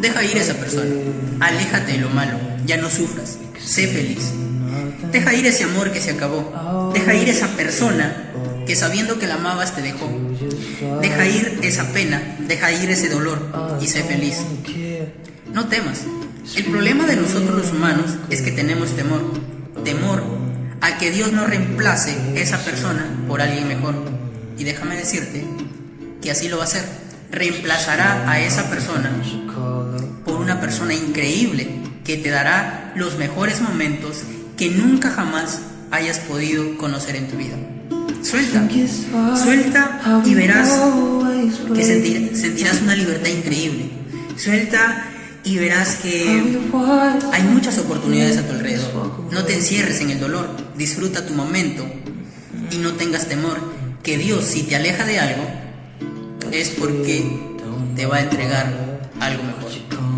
Deja ir esa persona. Aléjate de lo malo. Ya no sufras. Sé feliz. Deja ir ese amor que se acabó. Deja ir esa persona que sabiendo que la amabas te dejó. Deja ir esa pena. Deja ir ese dolor y sé feliz. No temas. El problema de nosotros los humanos es que tenemos temor. Temor a que Dios no reemplace esa persona por alguien mejor. Y déjame decirte que así lo va a hacer. Reemplazará a esa persona por una persona increíble que te dará los mejores momentos que nunca jamás hayas podido conocer en tu vida. Suelta, suelta y verás que sentirás una libertad increíble. Suelta y verás que hay muchas oportunidades a tu alrededor. No te encierres en el dolor, disfruta tu momento y no tengas temor que Dios si te aleja de algo es porque te va a entregar algo mejor.